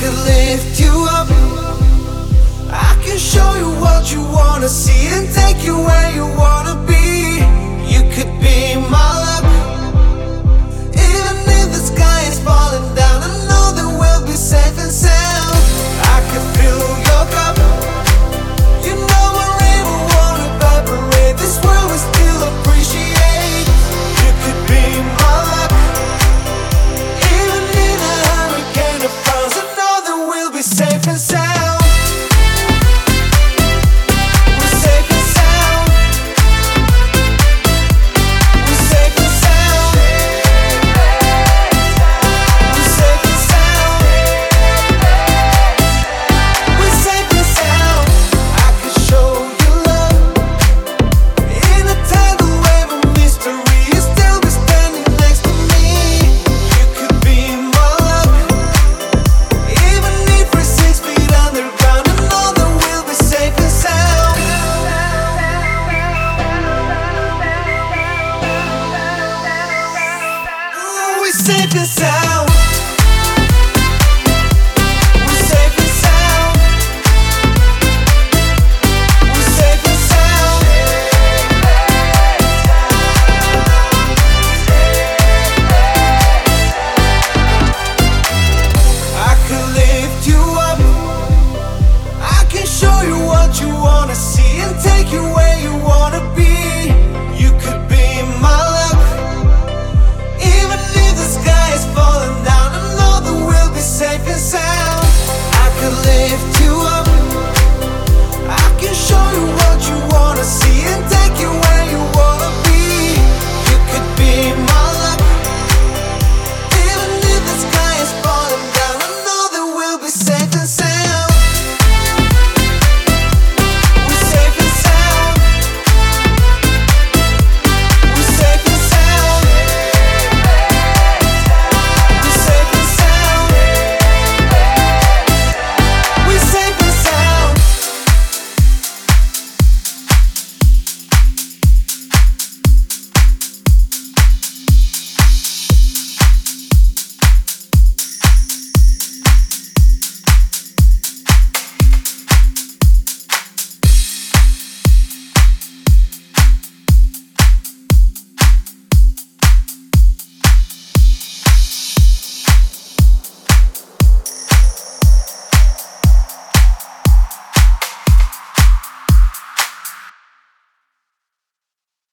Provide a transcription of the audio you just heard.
can lift you up. I can show you what you wanna see and This is sad.